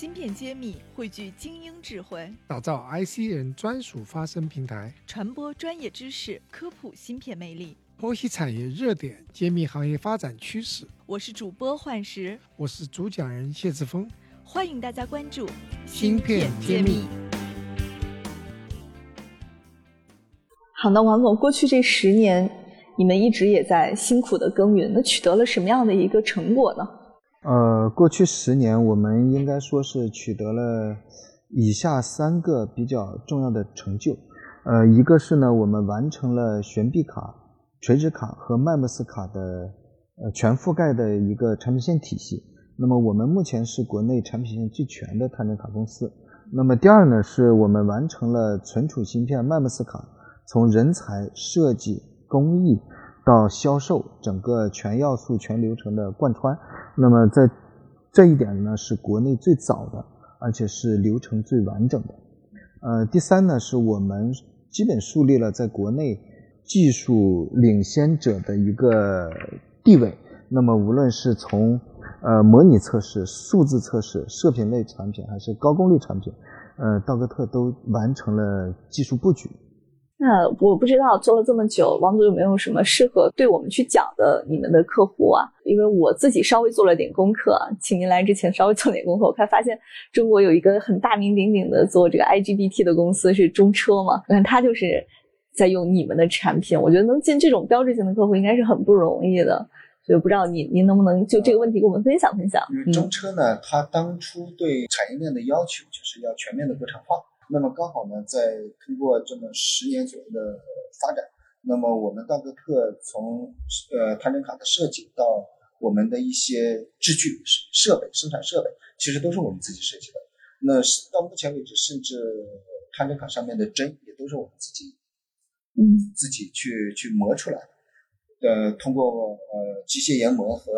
芯片揭秘，汇聚精英智慧，打造 IC 人专属发声平台，传播专业知识，科普芯片魅力，剖析产业热点，揭秘行业发展趋势。我是主播幻石，我是主讲人谢志峰，欢迎大家关注芯片揭秘。好，那王总，过去这十年，你们一直也在辛苦的耕耘，那取得了什么样的一个成果呢？呃，过去十年，我们应该说是取得了以下三个比较重要的成就。呃，一个是呢，我们完成了悬臂卡、垂直卡和 MEMS 卡的呃全覆盖的一个产品线体系。那么，我们目前是国内产品线最全的探针卡公司。那么，第二呢，是我们完成了存储芯片 MEMS 卡从人才、设计、工艺。到销售整个全要素、全流程的贯穿，那么在这一点呢，是国内最早的，而且是流程最完整的。呃，第三呢，是我们基本树立了在国内技术领先者的一个地位。那么，无论是从呃模拟测试、数字测试、射频类产品，还是高功率产品，呃，道格特都完成了技术布局。那我不知道做了这么久，王总有没有什么适合对我们去讲的你们的客户啊？因为我自己稍微做了点功课，请您来之前稍微做点功课，我才发现中国有一个很大名鼎鼎的做这个 IGBT 的公司是中车嘛，你看他就是在用你们的产品，我觉得能进这种标志性的客户应该是很不容易的，所以不知道您您能不能就这个问题跟我们分享分享？因为中车呢，它当初对产业链的要求就是要全面的国产化。那么刚好呢，在通过这么十年左右的发展，那么我们道格特从呃探针卡的设计到我们的一些制具设备、生产设备，其实都是我们自己设计的。那到目前为止，甚至探针卡上面的针也都是我们自己，嗯，自己去去磨出来的。呃，通过呃机械研磨和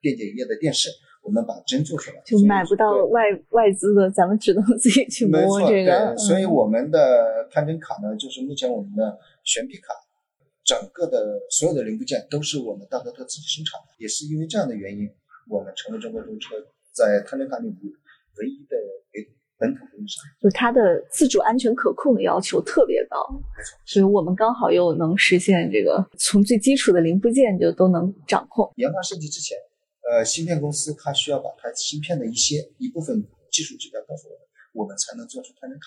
电解液的电渗。我们把针做出来，就买不到外外资的，咱们只能自己去摸这个。所以我们的探针卡呢，就是目前我们的悬臂卡，整个的所有的零部件都是我们大德特自己生产的。也是因为这样的原因，我们成为中国中车在探针卡领域唯一的本土供应商。就它的自主、安全、可控的要求特别高，所以我们刚好又能实现这个从最基础的零部件就都能掌控。研发设计之前。呃，芯片公司它需要把它芯片的一些一部分技术指标告诉我们，我们才能做出探针卡。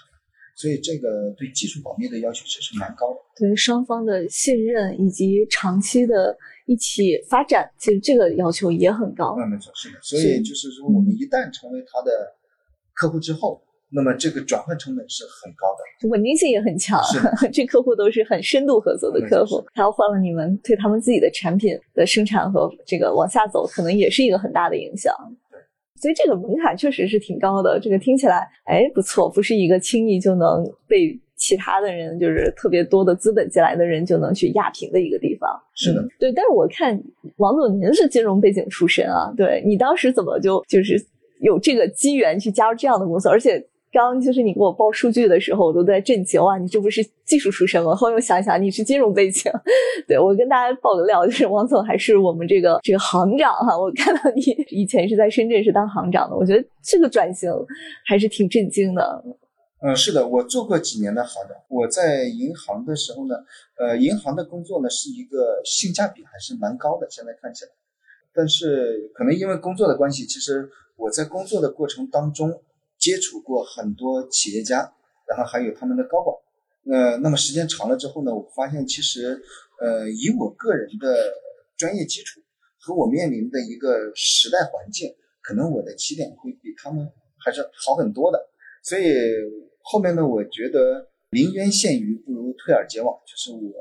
所以这个对技术保密的要求其实蛮高的。对双方的信任以及长期的一起发展，其实这个要求也很高。嗯，没错，是的。所以就是说，我们一旦成为他的客户之后。那么这个转换成本是很高的，稳定性也很强。这客户都是很深度合作的客户，他要换了你们，对他们自己的产品的生产和这个往下走，可能也是一个很大的影响。对，所以这个门槛确实是挺高的。这个听起来，哎，不错，不是一个轻易就能被其他的人，就是特别多的资本进来的人就能去压平的一个地方。是的，对。但是我看王总您是金融背景出身啊，对你当时怎么就就是有这个机缘去加入这样的公司，而且。刚就是你给我报数据的时候，我都在震惊哇！你这不是技术出身吗？后来又想想，你是金融背景。对我跟大家爆个料，就是王总还是我们这个这个行长哈。我看到你以前是在深圳是当行长的，我觉得这个转型还是挺震惊的。嗯，是的，我做过几年的行长。我在银行的时候呢，呃，银行的工作呢是一个性价比还是蛮高的，现在看起来。但是可能因为工作的关系，其实我在工作的过程当中。接触过很多企业家，然后还有他们的高管，呃，那么时间长了之后呢，我发现其实，呃，以我个人的专业基础和我面临的一个时代环境，可能我的起点会比他们还是好很多的。所以后面呢，我觉得临渊羡鱼不如退而结网，就是我，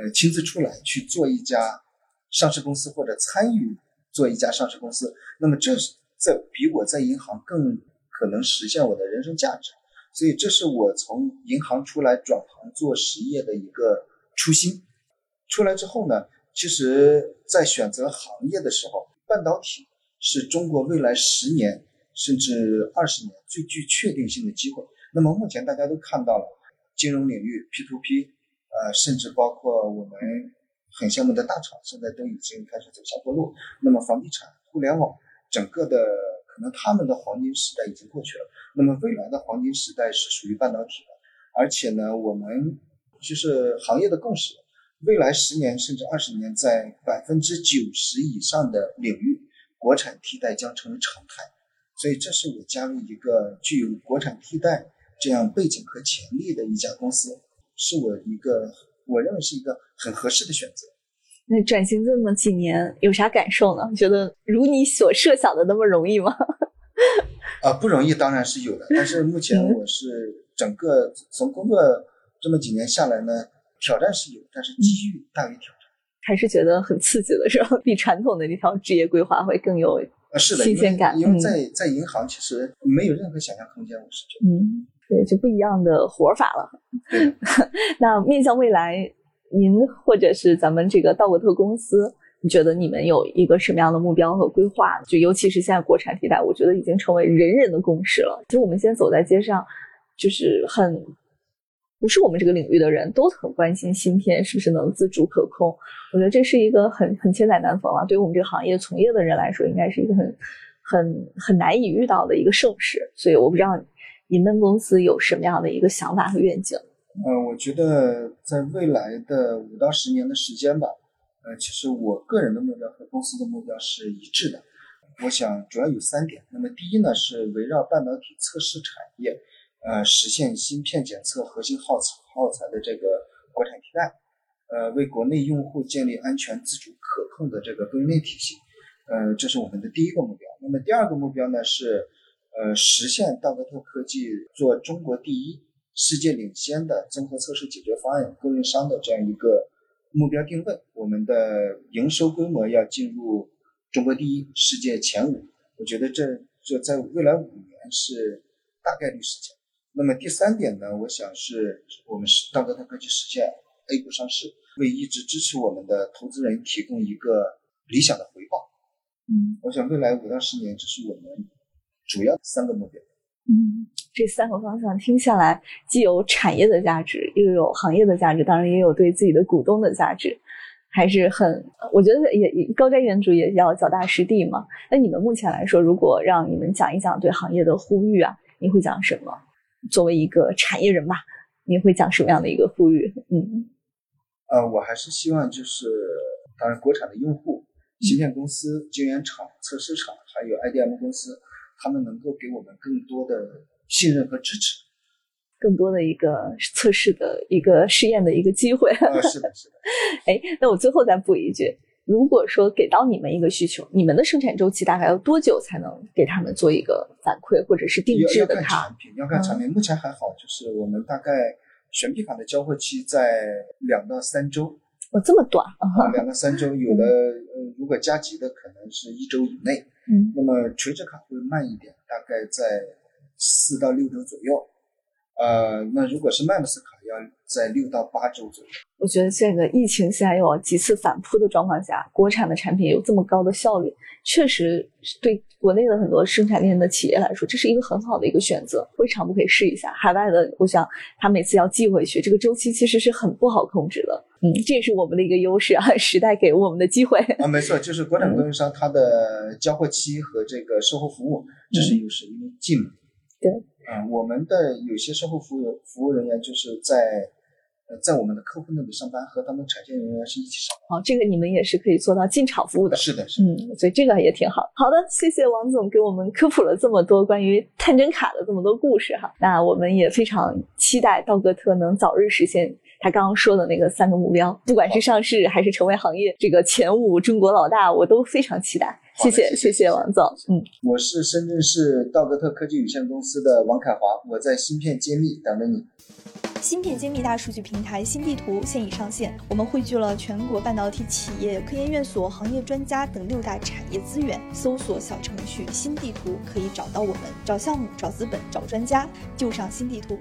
呃，亲自出来去做一家上市公司或者参与做一家上市公司，那么这是在比我在银行更。可能实现我的人生价值，所以这是我从银行出来转行做实业的一个初心。出来之后呢，其实在选择行业的时候，半导体是中国未来十年甚至二十年最具确定性的机会。那么目前大家都看到了，金融领域 P to P，呃，甚至包括我们很羡慕的大厂，现在都已经开始走下坡路。那么房地产、互联网，整个的。可能他们的黄金时代已经过去了。那么未来的黄金时代是属于半导体的，而且呢，我们就是行业的共识，未来十年甚至二十年，在百分之九十以上的领域，国产替代将成为常态。所以，这是我加入一个具有国产替代这样背景和潜力的一家公司，是我一个我认为是一个很合适的选择。那转型这么几年，有啥感受呢？觉得如你所设想的那么容易吗？啊，不容易，当然是有的。但是目前我是整个从工作这么几年下来呢，挑战是有，但是机遇大于挑战。还是觉得很刺激的是吧？比传统的那条职业规划会更有啊，是的，新鲜感。因为在在银行其实没有任何想象空间，我是觉得。嗯，对，就不一样的活法了。那面向未来。您或者是咱们这个道格特公司，你觉得你们有一个什么样的目标和规划？就尤其是现在国产替代，我觉得已经成为人人的共识了。其实我们现在走在街上，就是很不是我们这个领域的人都很关心芯片是不是能自主可控。我觉得这是一个很很千载难逢了，对于我们这个行业从业的人来说，应该是一个很很很难以遇到的一个盛世。所以我不知道你们公司有什么样的一个想法和愿景。呃，我觉得在未来的五到十年的时间吧，呃，其实我个人的目标和公司的目标是一致的。我想主要有三点。那么第一呢，是围绕半导体测试产业，呃，实现芯片检测核心耗材耗材的这个国产替代，呃，为国内用户建立安全、自主、可控的这个供应链体系。呃，这是我们的第一个目标。那么第二个目标呢，是呃，实现道格特科技做中国第一。世界领先的综合测试解决方案供应商的这样一个目标定位，我们的营收规模要进入中国第一、世界前五。我觉得这这在未来五年是大概率事件。那么第三点呢，我想是我们是道格特科技实现 A 股上市，为一直支持我们的投资人提供一个理想的回报。嗯，我想未来五到十年，这是我们主要三个目标。嗯。这三个方向听下来，既有产业的价值，又有行业的价值，当然也有对自己的股东的价值，还是很，我觉得也高瞻远瞩，也要脚踏实地嘛。那你们目前来说，如果让你们讲一讲对行业的呼吁啊，你会讲什么？作为一个产业人吧，你会讲什么样的一个呼吁？嗯，呃，我还是希望就是，当然，国产的用户、芯片公司、晶圆厂、测试厂，还有 IDM 公司，他们能够给我们更多的。信任和支持，更多的一个测试的一个试验的一个机会。啊，是的，是的。哎，那我最后再补一句：如果说给到你们一个需求，你们的生产周期大概要多久才能给他们做一个反馈，或者是定制的卡？产品要看产品，目前还好，就是我们大概悬臂卡的交货期在两到三周。哦，这么短啊？两到三周，有的呃，如果加急的可能是一周以内。嗯。那么垂直卡会慢一点，大概在。四到六周左右，呃，那如果是麦 x 卡，要在六到八周左右。我觉得这个疫情下又几次反扑的状况下，国产的产品有这么高的效率，确实对国内的很多生产链的企业来说，这是一个很好的一个选择，未尝不可以试一下。海外的，我想他每次要寄回去，这个周期其实是很不好控制的。嗯，这也是我们的一个优势啊，时代给我们的机会啊，没错，就是国产供应商它的交货期和这个售后服务，这是优势，因为近嘛。对，嗯，我们的有些售后服务服务人员就是在呃在我们的客户那里上班，和他们产线人员是一起上班。好，这个你们也是可以做到进场服务的。是的，是的。嗯，所以这个也挺好。好的，谢谢王总给我们科普了这么多关于探针卡的这么多故事哈。那我们也非常期待道格特能早日实现他刚刚说的那个三个目标，不管是上市还是成为行业这个前五中国老大，我都非常期待。谢谢谢谢王总，嗯，我是深圳市道格特科技有限公司的王凯华，我在芯片揭秘等着你。芯片揭秘大数据平台新地图现已上线，我们汇聚了全国半导体企业、科研院所、行业专家等六大产业资源。搜索小程序新地图可以找到我们，找项目、找资本、找专家，就上新地图。